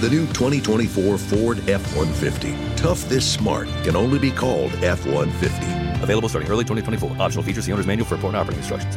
The new 2024 Ford F 150. Tough this smart can only be called F 150. Available starting early 2024. Optional features the owner's manual for important operating instructions.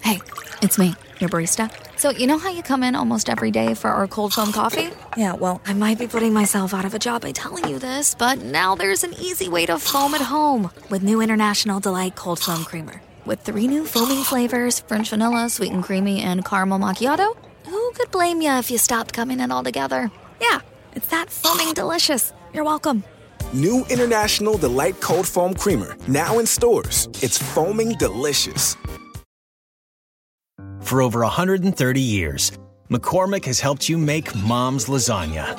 Hey, it's me, your barista. So, you know how you come in almost every day for our cold foam coffee? Yeah, well, I might be putting myself out of a job by telling you this, but now there's an easy way to foam at home with new International Delight Cold Foam Creamer. With three new foaming flavors French vanilla, sweet and creamy, and caramel macchiato, who could blame you if you stopped coming in altogether? Yeah, it's that foaming delicious. You're welcome. New International Delight Cold Foam Creamer, now in stores. It's foaming delicious. For over 130 years, McCormick has helped you make mom's lasagna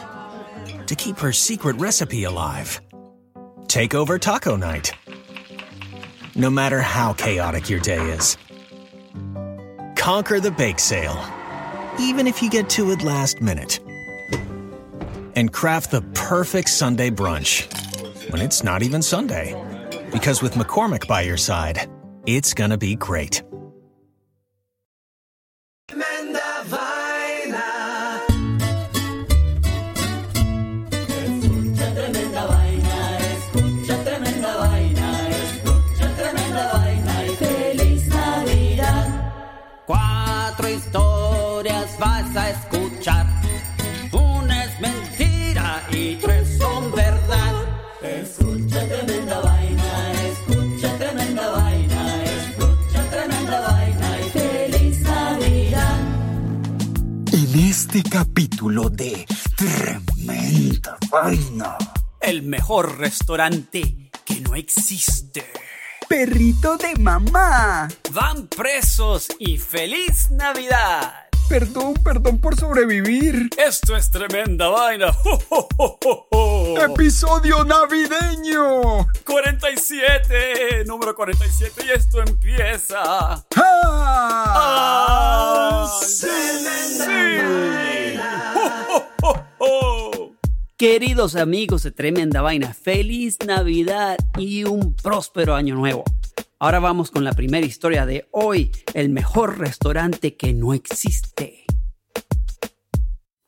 to keep her secret recipe alive. Take over taco night. No matter how chaotic your day is, conquer the bake sale, even if you get to it last minute. And craft the perfect Sunday brunch when it's not even Sunday. Because with McCormick by your side, it's gonna be great. Este capítulo de Tremenda Vaina. El mejor restaurante que no existe. Perrito de mamá. Van presos y feliz Navidad. Perdón, perdón por sobrevivir. Esto es tremenda vaina. ¡Jo, jo, jo, jo, jo! Episodio navideño. 47, número 47 y esto empieza. ¡Ah! ¡Ah, jo! Queridos amigos de Tremenda Vaina, feliz Navidad y un próspero año nuevo. Ahora vamos con la primera historia de hoy, el mejor restaurante que no existe.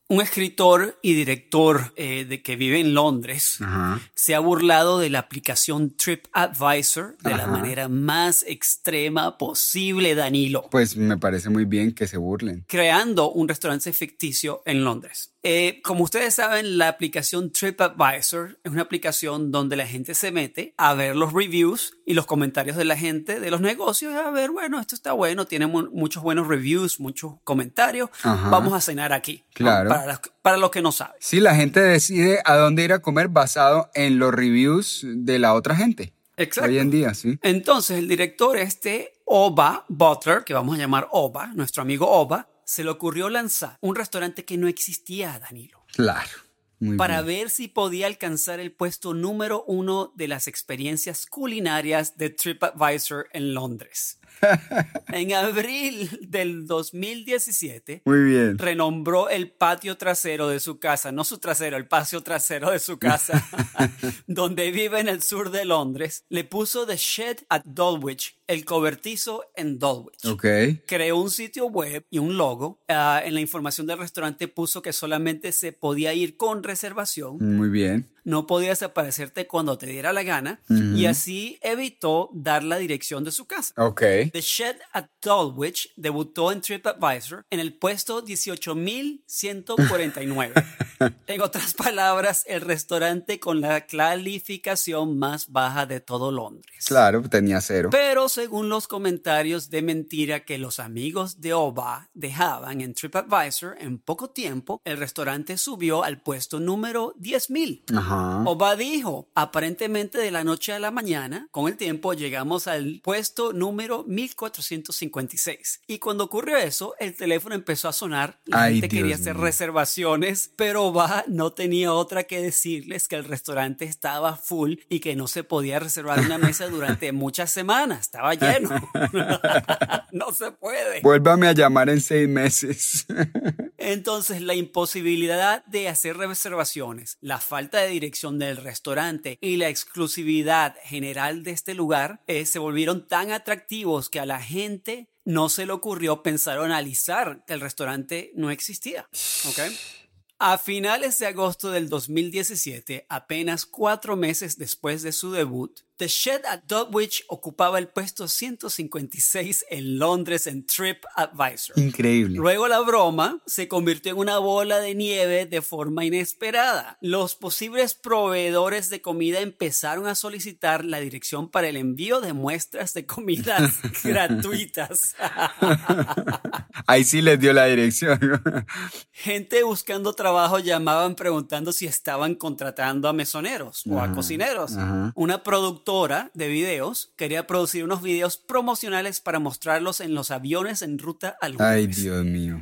Un escritor y director eh, de que vive en Londres Ajá. se ha burlado de la aplicación TripAdvisor de la manera más extrema posible, Danilo Pues me parece muy bien que se burlen. creando un restaurante ficticio en Londres. Eh, como ustedes saben, la aplicación TripAdvisor es una aplicación donde la gente se mete a ver los reviews y los comentarios de la gente de los negocios. A ver, bueno, esto está bueno, tiene mu- muchos buenos reviews, muchos comentarios. Ajá. Vamos a cenar aquí. ¿no? Claro. Para, los, para los que no saben. Sí, la gente decide a dónde ir a comer basado en los reviews de la otra gente. Exacto. Hoy en día, sí. Entonces, el director este, Oba Butler, que vamos a llamar Oba, nuestro amigo Oba, se le ocurrió lanzar un restaurante que no existía, Danilo. Claro. Muy para bien. ver si podía alcanzar el puesto número uno de las experiencias culinarias de TripAdvisor en Londres. En abril del 2017, Muy bien. renombró el patio trasero de su casa, no su trasero, el patio trasero de su casa, donde vive en el sur de Londres, le puso The Shed at Dulwich, el cobertizo en Dulwich Ok. creó un sitio web y un logo. Ah, en la información del restaurante puso que solamente se podía ir con reservación. Muy bien. No podías aparecerte cuando te diera la gana y así evitó dar la dirección de su casa. Ok. The Shed at Dulwich debutó en TripAdvisor en el puesto 18.149. en otras palabras, el restaurante con la calificación más baja de todo Londres. Claro, tenía cero. Pero según los comentarios de mentira que los amigos de Oba dejaban en TripAdvisor, en poco tiempo el restaurante subió al puesto número 10.000. Ajá. Oba dijo, aparentemente de la noche a la mañana, con el tiempo llegamos al puesto número 1456. Y cuando ocurrió eso, el teléfono empezó a sonar, la Ay, gente quería Dios hacer mío. reservaciones, pero Oba no tenía otra que decirles que el restaurante estaba full y que no se podía reservar una mesa durante muchas semanas, estaba lleno. no se puede. Vuélvame a llamar en seis meses. Entonces, la imposibilidad de hacer reservaciones, la falta de dirección del restaurante y la exclusividad general de este lugar eh, se volvieron tan atractivos que a la gente no se le ocurrió pensar analizar que el restaurante no existía. ¿ok? A finales de agosto del 2017, apenas cuatro meses después de su debut, The Shed at Dulwich ocupaba el puesto 156 en Londres en TripAdvisor. Increíble. Luego la broma se convirtió en una bola de nieve de forma inesperada. Los posibles proveedores de comida empezaron a solicitar la dirección para el envío de muestras de comidas gratuitas. Ahí sí les dio la dirección. Gente buscando trabajo llamaban preguntando si estaban contratando a mesoneros o a cocineros. Una productora de videos quería producir unos videos promocionales para mostrarlos en los aviones en ruta al Ay. Dios mío.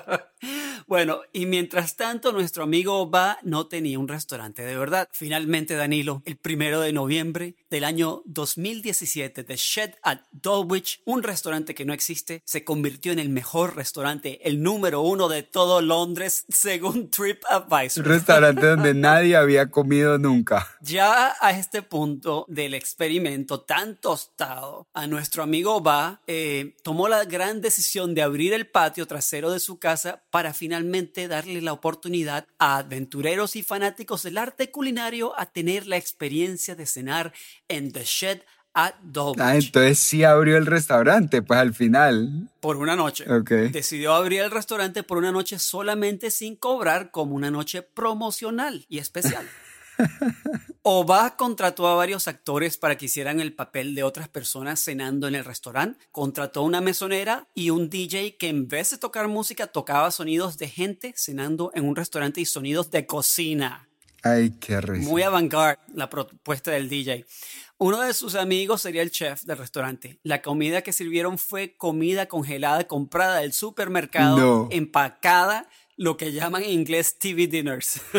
Bueno, y mientras tanto, nuestro amigo Ba no tenía un restaurante de verdad. Finalmente, Danilo, el primero de noviembre del año 2017, The Shed at Dulwich, un restaurante que no existe, se convirtió en el mejor restaurante, el número uno de todo Londres, según Un TripAdvisor. restaurante donde nadie había comido nunca. Ya a este punto del experimento tan tostado, a nuestro amigo Ba eh, tomó la gran decisión de abrir el patio trasero de su casa para finalmente darle la oportunidad a aventureros y fanáticos del arte culinario a tener la experiencia de cenar en The Shed at Dulwich Ah, entonces sí abrió el restaurante, pues al final. por una noche. Ok. Decidió abrir el restaurante por una noche solamente sin cobrar como una noche promocional y especial. Oba contrató a varios actores para que hicieran el papel de otras personas cenando en el restaurante. Contrató una mesonera y un DJ que en vez de tocar música tocaba sonidos de gente cenando en un restaurante y sonidos de cocina. Ay, qué risa. Muy avant-garde la propuesta del DJ. Uno de sus amigos sería el chef del restaurante. La comida que sirvieron fue comida congelada comprada del supermercado, No. empacada, lo que llaman en inglés TV dinners.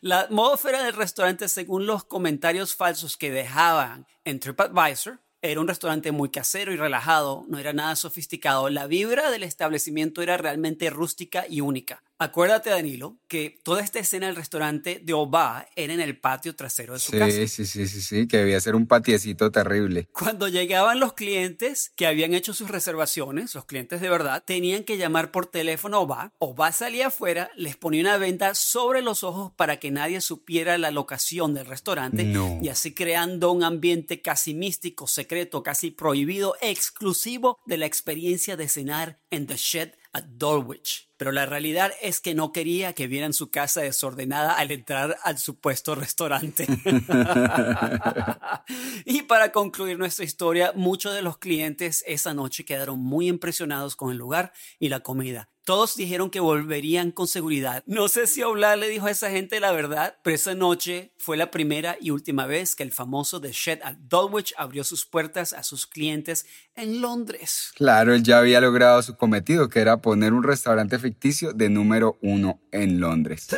La atmósfera del restaurante, según los comentarios falsos que dejaban en TripAdvisor, era un restaurante muy casero y relajado, no era nada sofisticado. La vibra del establecimiento era realmente rústica y única. Acuérdate, Danilo, que toda esta escena del restaurante de Oba era en el patio trasero de su casa. Sí, sí, sí, sí, sí, que debía ser un patiecito terrible. Cuando llegaban los clientes que habían hecho sus reservaciones, los clientes de verdad, tenían que llamar por teléfono a Oba. Oba salía afuera, les ponía una venda sobre los ojos para que nadie supiera la locación del restaurante No. y así creando un ambiente casi místico, secreto, casi prohibido, exclusivo de la experiencia de cenar en The Shed at Dulwich. Pero la realidad es que no quería que vieran su casa desordenada al entrar al supuesto restaurante. y para concluir nuestra historia, muchos de los clientes esa noche quedaron muy impresionados con el lugar y la comida. Todos dijeron que volverían con seguridad. No sé si Oblak le dijo a esa gente la verdad, pero esa noche fue la primera y última vez que el famoso The Shed at Dulwich abrió sus puertas a sus clientes en Londres. Claro, él ya había logrado su cometido, que era poner un restaurante ficticio de número uno en Londres.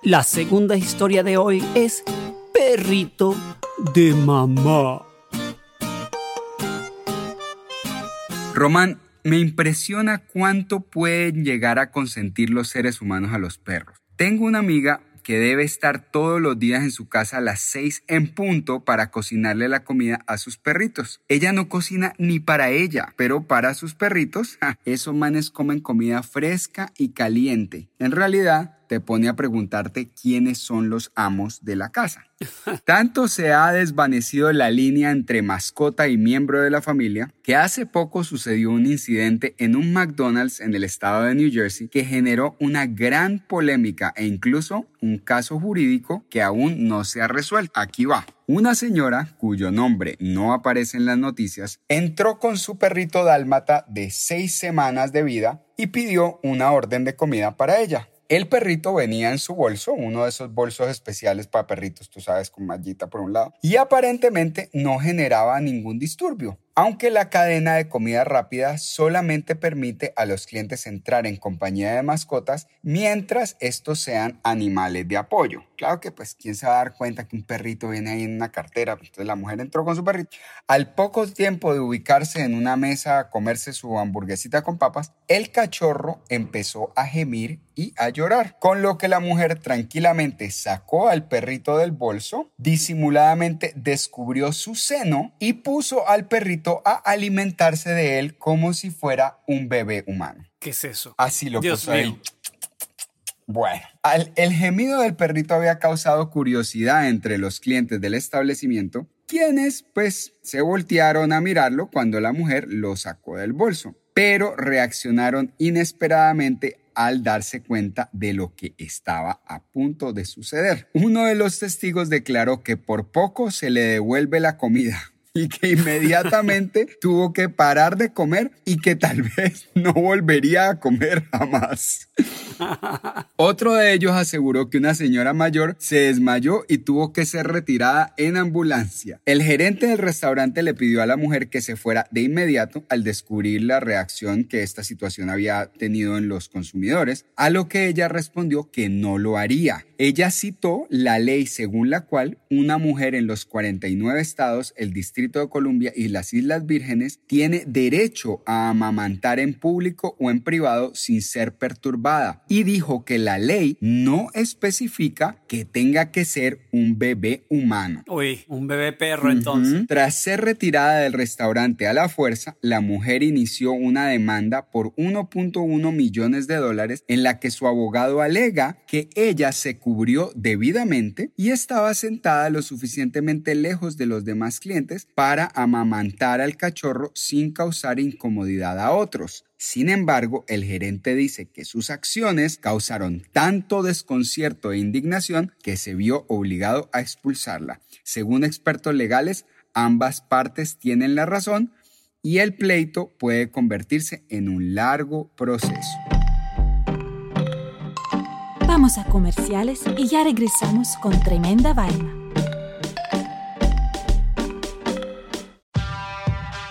La segunda historia de hoy es Perrito de Mamá. Román, me impresiona cuánto pueden llegar a consentir los seres humanos a los perros. Tengo una amiga que debe estar todos los días en su casa a las 6 en punto para cocinarle la comida a sus perritos. Ella no cocina ni para ella, pero para sus perritos, esos manes comen comida fresca y caliente. En realidad, te pone a preguntarte quiénes son los amos de la casa. Tanto se ha desvanecido la línea entre mascota y miembro de la familia que hace poco sucedió un incidente en un McDonald's en el estado de New Jersey que generó una gran polémica e incluso un caso jurídico que aún no se ha resuelto. Aquí va. Una señora, cuyo nombre no aparece en las noticias, entró con su perrito dálmata de seis semanas de vida y pidió una orden de comida para ella. El perrito venía en su bolso, uno de esos bolsos especiales para perritos, tú sabes, con mallita por un lado, y aparentemente no generaba ningún disturbio aunque la cadena de comida rápida solamente permite a los clientes entrar en compañía de mascotas mientras estos sean animales de apoyo. Claro que pues quién se va a dar cuenta que un perrito viene ahí en una cartera, entonces la mujer entró con su perrito. Al poco tiempo de ubicarse en una mesa a comerse su hamburguesita con papas, el cachorro empezó a gemir y a llorar, con lo que la mujer tranquilamente sacó al perrito del bolso, disimuladamente descubrió su seno y puso al perrito a alimentarse de él como si fuera un bebé humano. ¿Qué es eso? Así lo Dios puso mío. él. Bueno, al- el gemido del perrito había causado curiosidad entre los clientes del establecimiento, quienes pues se voltearon a mirarlo cuando la mujer lo sacó del bolso, pero reaccionaron inesperadamente al darse cuenta de lo que estaba a punto de suceder. Uno de los testigos declaró que por poco se le devuelve la comida y que inmediatamente tuvo que parar de comer y que tal vez no volvería a comer jamás. Otro de ellos aseguró que una señora mayor se desmayó y tuvo que ser retirada en ambulancia. El gerente del restaurante le pidió a la mujer que se fuera de inmediato al descubrir la reacción que esta situación había tenido en los consumidores, a lo que ella respondió que no lo haría. Ella citó la ley según la cual una mujer en los 49 estados, el Distrito de Columbia y las Islas Vírgenes tiene derecho a amamantar en público o en privado sin ser perturbada y dijo que la ley no especifica que tenga que ser un bebé humano. Uy, un bebé perro entonces. Tras ser retirada del restaurante a la fuerza, la mujer inició una demanda por 1.1 millones de dólares en la que su abogado alega que ella se cubrió debidamente y estaba sentada lo suficientemente lejos de los demás clientes para amamantar al cachorro sin causar incomodidad a otros. Sin embargo, el gerente dice que sus acciones causaron tanto desconcierto e indignación que se vio obligado a expulsarla. Según expertos legales, ambas partes tienen la razón y el pleito puede convertirse en un largo proceso. Vamos a comerciales y ya regresamos con tremenda vaina.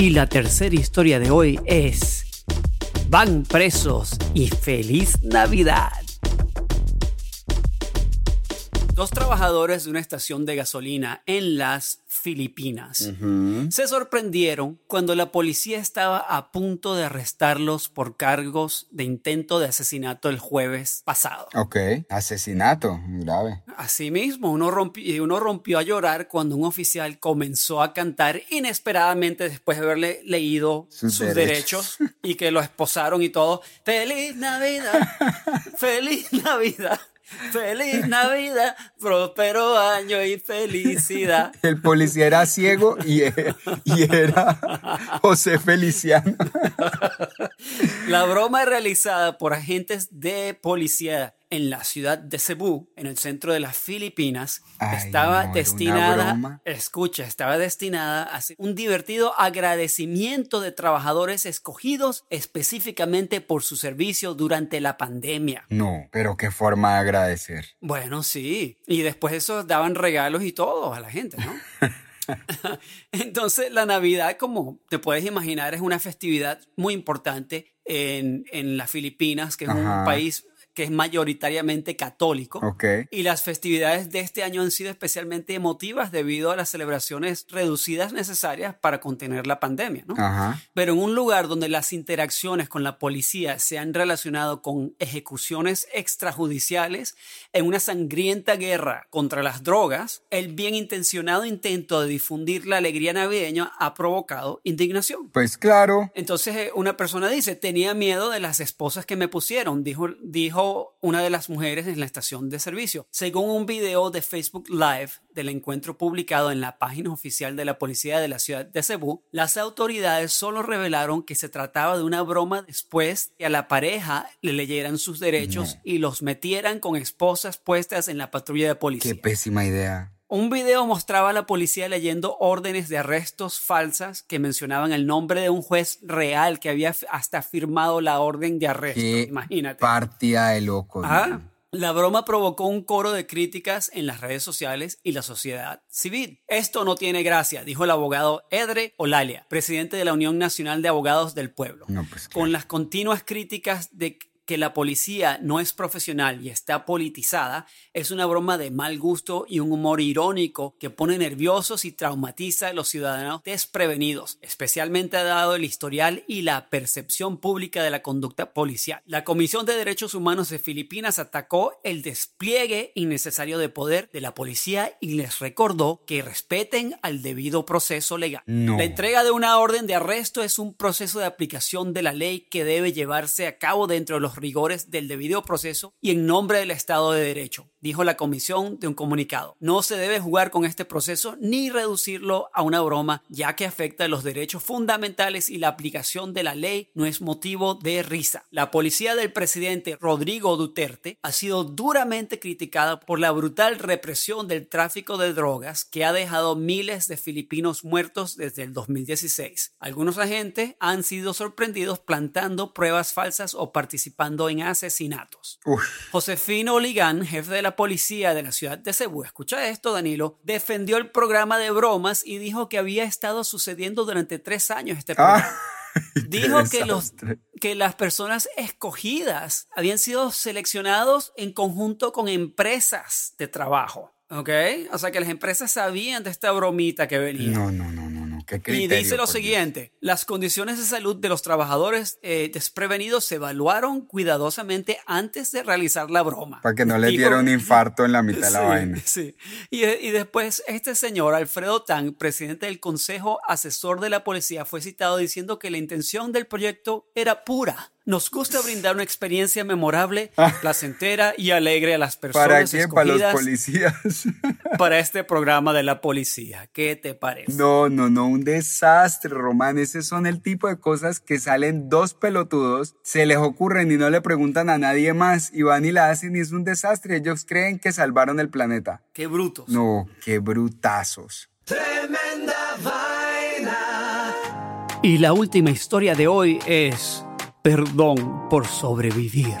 Y la tercera historia de hoy es Van presos y feliz Navidad. Dos trabajadores de una estación de gasolina en las Filipinas se sorprendieron cuando la policía estaba a punto de arrestarlos por cargos de intento de asesinato el jueves pasado. Ok, asesinato, grave. Asimismo, uno rompió, uno rompió a llorar cuando un oficial comenzó a cantar inesperadamente después de haberle leído sus, Sus derechos. derechos. y que lo esposaron y todo. ¡Feliz Navidad! ¡Feliz Navidad! ¡Feliz Navidad! ¡Próspero año y felicidad! El policía era ciego y, y era José Feliciano. La broma realizada por agentes de policía en la ciudad de Cebu, en el centro de las Filipinas, Ay, estaba no, destinada, escucha, estaba destinada a ser un divertido agradecimiento de trabajadores escogidos específicamente por su servicio durante la pandemia. No, pero qué forma de agradecer. Bueno, sí. Y después de eso daban regalos y todo a la gente, ¿no? Entonces, la Navidad, como te puedes imaginar, es una festividad muy importante en, en las Filipinas, que es Ajá. un país que es mayoritariamente católico. Ok. Y las festividades de este año han sido especialmente emotivas debido a las celebraciones reducidas necesarias para contener la pandemia, ¿no? Ajá. Pero en un lugar donde las interacciones con la policía se han relacionado con ejecuciones extrajudiciales, en una sangrienta guerra contra las drogas, el bien intencionado intento de difundir la alegría navideña ha provocado indignación. Pues claro. Entonces eh, una persona dice, tenía miedo de las esposas que me pusieron, dijo, dijo una de las mujeres en la estación de servicio. Según un video de Facebook Live del encuentro publicado en la página oficial de la policía de la ciudad de Cebu, las autoridades solo revelaron que se trataba de una broma después que a la pareja le leyeran sus derechos y los metieran con esposas puestas en la patrulla de policía. Qué pésima idea. Un video mostraba a la policía leyendo órdenes de arrestos falsas que mencionaban el nombre de un juez real que había hasta firmado la orden de arresto. Qué Imagínate. partida de loco. Ah, la broma provocó un coro de críticas en las redes sociales y la sociedad civil. Esto no tiene gracia, dijo el abogado Edre Olalia, presidente de la Unión Nacional de Abogados del Pueblo. No, pues Con las continuas críticas de que la policía no es profesional y está politizada, es una broma de mal gusto y un humor irónico que pone nerviosos y traumatiza a los ciudadanos desprevenidos, especialmente dado el historial y la percepción pública de la conducta policial. La Comisión de Derechos Humanos de Filipinas atacó el despliegue innecesario de poder de la policía y les recordó que respeten al debido proceso legal. No. La entrega de una orden de arresto es un proceso de aplicación de la ley que debe llevarse a cabo dentro de los rigores del debido proceso y en nombre del Estado de Derecho, dijo la comisión de un comunicado. No se debe jugar con este proceso ni reducirlo a una broma, ya que afecta los derechos fundamentales y la aplicación de la ley no es motivo de risa. La policía del presidente Rodrigo Duterte ha sido duramente criticada por la brutal represión del tráfico de drogas que ha dejado miles de filipinos muertos desde el 2016. Algunos agentes han sido sorprendidos plantando pruebas falsas o participando en asesinatos. Uf. Josefino Oligán, jefe de la policía de la ciudad de Cebu, escucha esto, Danilo, defendió el programa de bromas y dijo que había estado sucediendo durante tres años este programa. Ah, Dijo que, los, que las personas escogidas habían sido seleccionados en conjunto con empresas de trabajo. ¿Ok? O sea que las empresas sabían de esta bromita que venía. No, no, no, no. Qué Y dice lo Dios. siguiente, las condiciones de salud de los trabajadores eh, desprevenidos se evaluaron cuidadosamente antes de realizar la broma. Para que no le Dijo- diera un infarto en la mitad de la Sí, vaina. Sí. Y, y después este señor, Alfredo Tang, presidente del Consejo Asesor de la Policía, fue citado diciendo que la intención del proyecto era pura. Nos gusta brindar una experiencia memorable, placentera y alegre a las personas ¿Para qué? Para los policías. para este programa de la policía. ¿Qué te parece? No, no, no, un desastre, Román. Ese son el tipo de cosas que salen dos pelotudos, se les ocurren y no le preguntan a nadie más y van y la hacen y es un desastre. Ellos creen que salvaron el planeta. Qué brutos. No, qué brutazos. Y la última historia de hoy es Perdón por sobrevivir.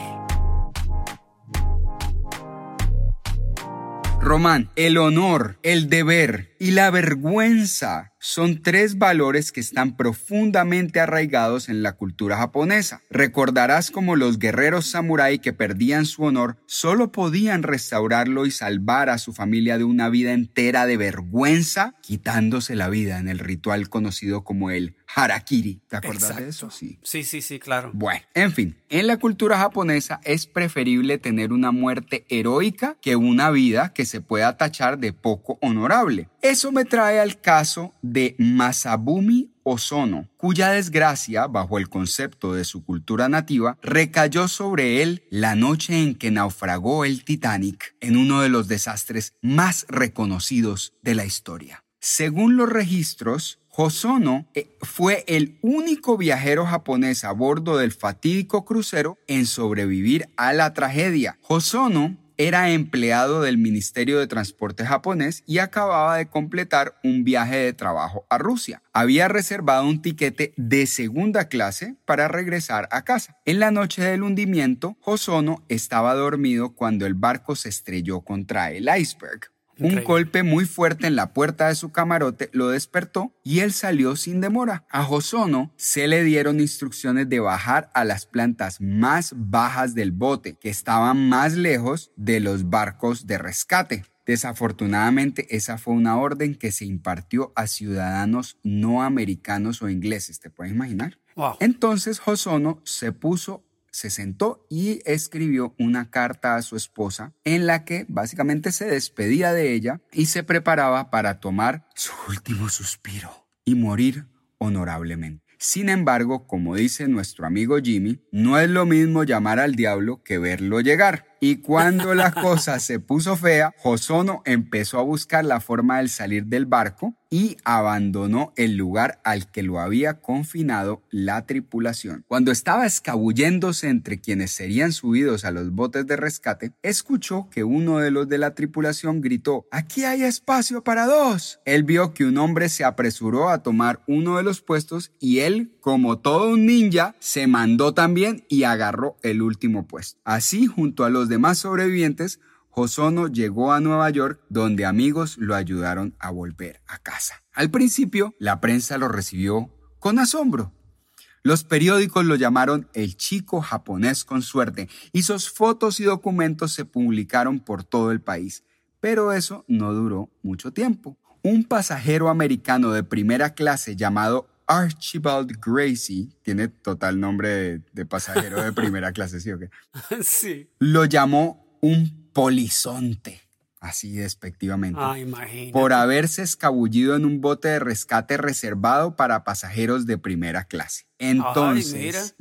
Román, el honor, el deber y la vergüenza son tres valores que están profundamente arraigados en la cultura japonesa. Recordarás como los guerreros samurái que perdían su honor solo podían restaurarlo y salvar a su familia de una vida entera de vergüenza, quitándose la vida en el ritual conocido como el harakiri. ¿Te acuerdas de eso? Sí. sí, sí, sí, claro. Bueno, en fin, en la cultura japonesa es preferible tener una muerte heroica que una vida que se pueda tachar de poco honorable. Eso me trae al caso de Masabumi Ozono, cuya desgracia, bajo el concepto de su cultura nativa, recayó sobre él la noche en que naufragó el Titanic en uno de los desastres más reconocidos de la historia. Según los registros, Hosono eh, fue el único viajero japonés a bordo del fatídico crucero en sobrevivir a la tragedia. Hosono era empleado del Ministerio de Transporte japonés y acababa de completar un viaje de trabajo a Rusia. Había reservado un tiquete de segunda clase para regresar a casa. En la noche del hundimiento, Hosono estaba dormido cuando el barco se estrelló contra el iceberg. Un golpe muy fuerte en la puerta de su camarote lo despertó y él salió sin demora. A Josono se le dieron instrucciones de bajar a las plantas más bajas del bote, que estaban más lejos de los barcos de rescate. Desafortunadamente, esa fue una orden que se impartió a ciudadanos no americanos o ingleses, ¿te puedes imaginar? Entonces Josono se puso se sentó y escribió una carta a su esposa en la que básicamente se despedía de ella y se preparaba para tomar su último suspiro y morir honorablemente. Sin embargo, como dice nuestro amigo Jimmy, no es lo mismo llamar al diablo que verlo llegar. Y cuando la cosa se puso fea, Josono empezó a buscar la forma de salir del barco y abandonó el lugar al que lo había confinado la tripulación. Cuando estaba escabulléndose entre quienes serían subidos a los botes de rescate, escuchó que uno de los de la tripulación gritó, Aquí hay espacio para dos. Él vio que un hombre se apresuró a tomar uno de los puestos y él, como todo un ninja, se mandó también y agarró el último puesto. Así, junto a los demás sobrevivientes, Josono llegó a Nueva York donde amigos lo ayudaron a volver a casa. Al principio, la prensa lo recibió con asombro. Los periódicos lo llamaron el chico japonés con suerte y sus fotos y documentos se publicaron por todo el país. Pero eso no duró mucho tiempo. Un pasajero americano de primera clase llamado Archibald Gracie, tiene total nombre de, pasajero de primera clase, ¿sí o qué? Sí. Lo llamó un polizonte, así despectivamente, ah, por haberse escabullido en un bote de rescate reservado para pasajeros de primera clase. Entonces,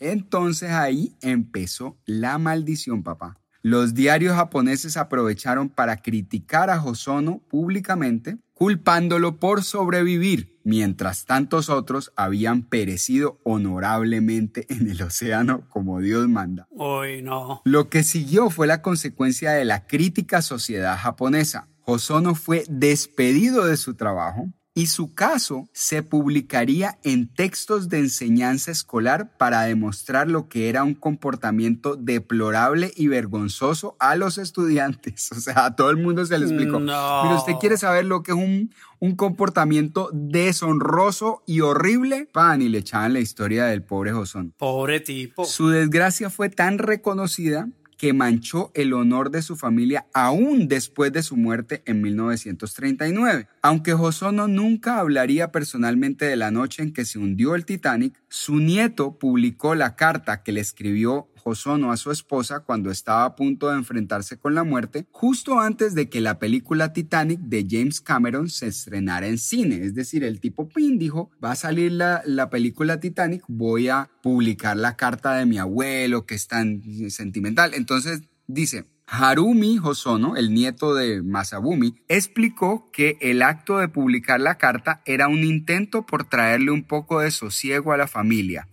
entonces ahí empezó la maldición, papá. Los diarios japoneses aprovecharon para criticar a Hosono públicamente, culpándolo por sobrevivir, mientras tantos otros habían perecido honorablemente en el océano como Dios manda. No. Lo que siguió fue la consecuencia de la crítica sociedad japonesa. Hosono fue despedido de su trabajo, y su caso se publicaría en textos de enseñanza escolar para demostrar lo que era un comportamiento deplorable y vergonzoso a los estudiantes. O sea, a todo el mundo se le explicó. Pero usted quiere saber lo que es un, un comportamiento deshonroso y horrible. Pan, y le echaban la historia del pobre Josón. Pobre tipo. Su desgracia fue tan reconocida que manchó el honor de su familia aún después de su muerte en 1939. Aunque Josono nunca hablaría personalmente de la noche en que se hundió el Titanic, su nieto publicó la carta que le escribió Josono a su esposa cuando estaba a punto de enfrentarse con la muerte, justo antes de que la película Titanic de James Cameron se estrenara en cine. Es decir, el tipo Pin dijo, va a salir la, la película Titanic, voy a publicar la carta de mi abuelo que es tan sentimental. Entonces dice, Harumi Hosono, el nieto de Masabumi, explicó que el acto de publicar la carta era un intento por traerle un poco de sosiego a la familia.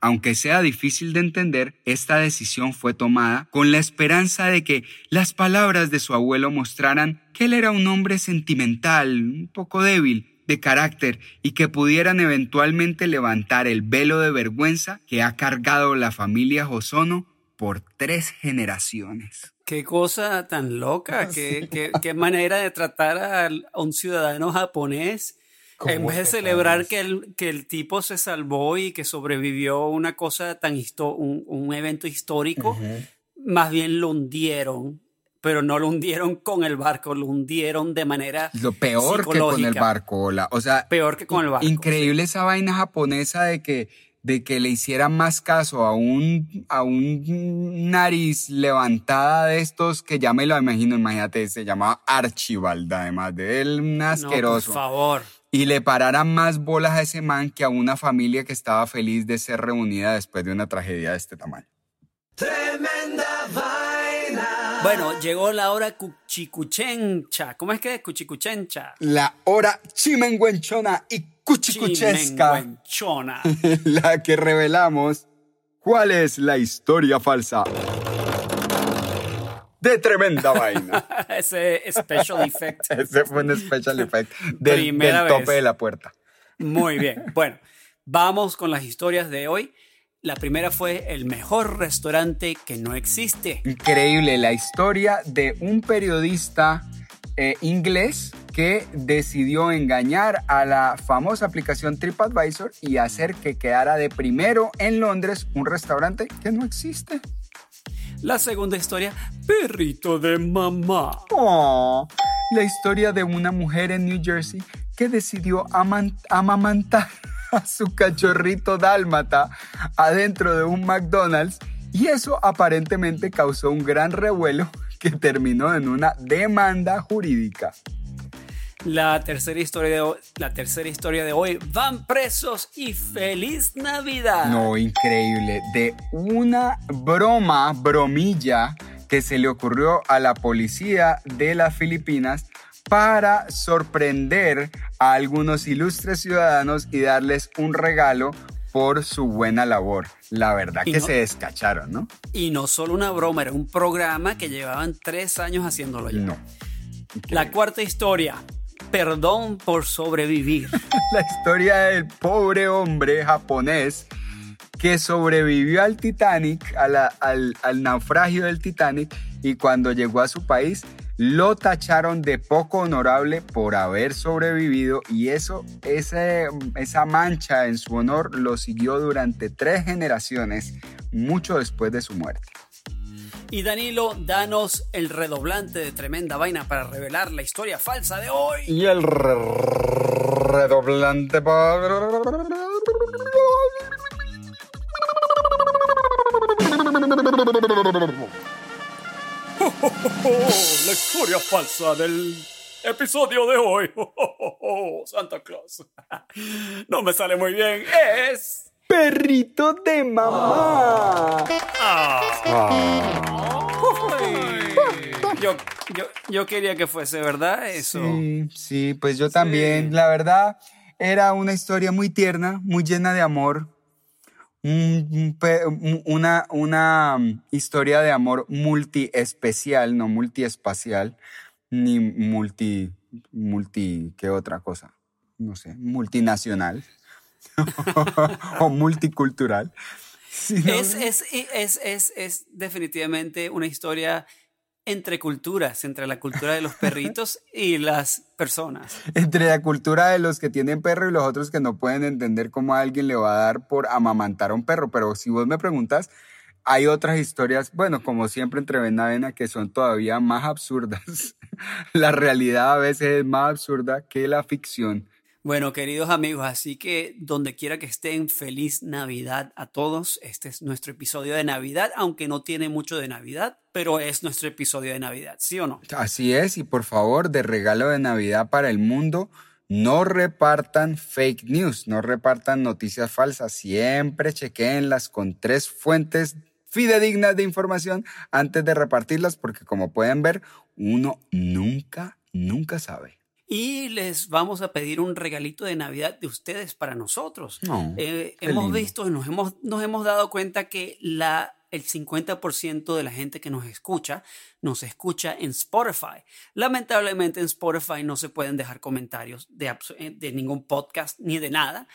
Aunque sea difícil de entender, esta decisión fue tomada con la esperanza de que las palabras de su abuelo mostraran que él era un hombre sentimental, un poco débil, de carácter y que pudieran eventualmente levantar el velo de vergüenza que ha cargado la familia Hosono por tres generaciones. Qué cosa tan loca, qué, qué, manera de tratar a un ciudadano japonés En vez de celebrar que el, que el tipo se salvó y que sobrevivió una cosa tan un, un, evento histórico, más bien lo hundieron pero no lo hundieron con el barco, lo hundieron de manera lo peor que con el barco, o sea, peor que con el barco. Increíble esa vaina japonesa de que de que le hicieran más caso a un a un nariz levantada de estos que ya me lo imagino, imagínate, se llamaba Archibald, además de él un asqueroso. por favor. Y le pararan más bolas a ese man que a una familia que estaba feliz de ser reunida después de una tragedia de este tamaño. Tremenda vaina. Bueno, llegó la hora cuchicuchencha. ¿Cómo es que es cuchicuchencha? La hora chimenguenchona y cuchicuchesca. Chimenguenchona. la que revelamos cuál es la historia falsa de tremenda vaina. Ese special effect. Ese fue un special effect del, del tope de la puerta. Muy bien. Bueno, vamos con las historias de hoy. La primera fue el mejor restaurante que no existe. Increíble la historia de un periodista eh, inglés que decidió engañar a la famosa aplicación TripAdvisor y hacer que quedara de primero en Londres un restaurante que no existe. La segunda historia, perrito de mamá. Oh, la historia de una mujer en New Jersey que decidió amamantar a su cachorrito dálmata adentro de un McDonald's y eso aparentemente causó un gran revuelo que terminó en una demanda jurídica. La tercera historia de hoy, la tercera historia de hoy, van presos y feliz Navidad. No, increíble, de una broma, bromilla que se le ocurrió a la policía de las Filipinas para sorprender a algunos ilustres ciudadanos y darles un regalo por su buena labor. La verdad que se descacharon, ¿no? Y no solo una broma, era un programa que llevaban tres años haciéndolo ya. No. La cuarta historia. Perdón por sobrevivir. La historia del pobre hombre japonés que sobrevivió al Titanic, al, naufragio del Titanic, y cuando llegó a su país lo tacharon de poco honorable por haber sobrevivido y eso, esa mancha en su honor lo siguió durante tres generaciones, mucho después de su muerte. Y Danilo, danos el redoblante de tremenda vaina para revelar la historia falsa de hoy. Y el redoblante la historia falsa del episodio de hoy. Santa Claus. No me sale muy bien. Es... Perrito de mamá. Yo, yo, quería que fuese, ¿verdad? Eso. Sí, sí, pues yo también. La verdad, era una historia muy tierna, muy llena de amor, una, una mm, historia de amor multi-especial, no multi-espacial, ni multi, multi, ¿qué otra cosa? No sé, multinacional o multicultural. es, es, es, es, es definitivamente una historia entre culturas, entre la cultura de los perritos y las personas. Entre la cultura de los que tienen perro y los otros que no pueden entender cómo alguien le va a dar por amamantar a un perro. Pero si vos me preguntas, hay otras historias, bueno, como siempre entre Vena que son todavía más absurdas. la realidad a veces es más absurda que la ficción. Bueno, queridos amigos, así que donde quiera que estén, feliz Navidad a todos. Este es nuestro episodio de Navidad, aunque no tiene mucho de Navidad, pero es nuestro episodio de Navidad, ¿sí o no? Así es, y por favor, de regalo de Navidad para el mundo, no repartan fake news, no repartan noticias falsas, siempre chequeenlas con tres fuentes fidedignas de información antes de repartirlas, porque como pueden ver, uno nunca, nunca sabe y les vamos a pedir un regalito de Navidad de ustedes para nosotros. Eh, hemos visto, nos hemos, nos hemos dado cuenta que la, el 50% de la gente que nos escucha nos escucha en Spotify. Lamentablemente en Spotify no se pueden dejar comentarios de, eh, de ningún podcast ni de nada,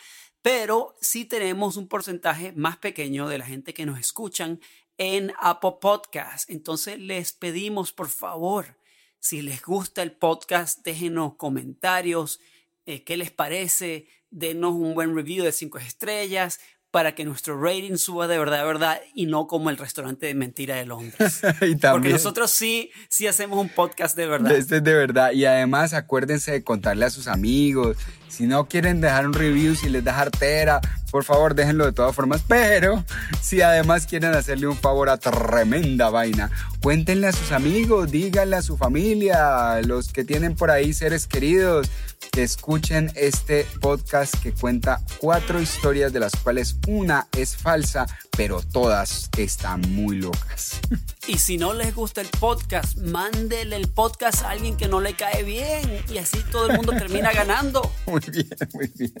pero sí tenemos un porcentaje más pequeño de la gente que nos escuchan en Apple Podcast. Entonces les pedimos por favor si les gusta el podcast, déjenos comentarios, eh, qué les parece, denos un buen review de cinco estrellas para que nuestro rating suba de verdad, de verdad, y no como el restaurante de mentira de Londres. Porque nosotros sí, sí hacemos un podcast de verdad. Este es de verdad. Y además acuérdense de contarle a sus amigos. Si no quieren dejar un review, si les da jartera, por favor déjenlo de todas formas. Pero si además quieren hacerle un favor a tremenda vaina, cuéntenle a sus amigos, díganle a su familia, los que tienen por ahí seres queridos, que escuchen este podcast que cuenta cuatro historias de las cuales una es falsa, pero todas están muy locas. Y si no les gusta el podcast, mándele el podcast a alguien que no le cae bien y así todo el mundo termina ganando. Muy bien, muy bien.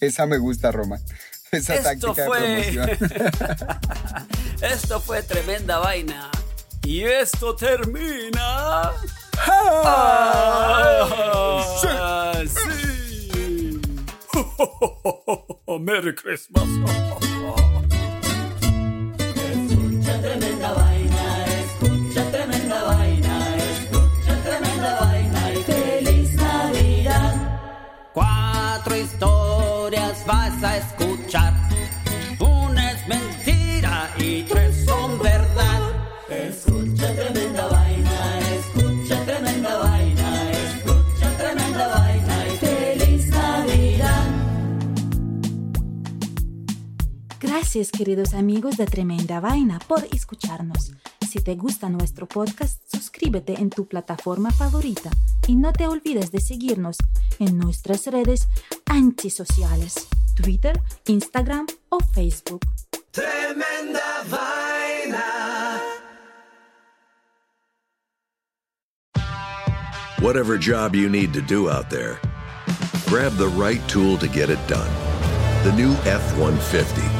Esa me gusta, Roma. Esa Esto táctica fue... de promoción. esto fue tremenda vaina. Y esto termina. ¡Ah! sí. Merry Christmas. Escucha tremenda vaina, escucha tremenda vaina, escucha tremenda vaina y feliz Navidad. Cuatro historias vas a escuchar. Gracias queridos amigos de Tremenda Vaina por escucharnos. Si te gusta nuestro podcast, suscríbete en tu plataforma favorita y no te olvides de seguirnos en nuestras redes antisociales, Twitter, Instagram o Facebook. Tremenda vaina. Whatever job you need to do out there, grab the right tool to get it done. The new F 150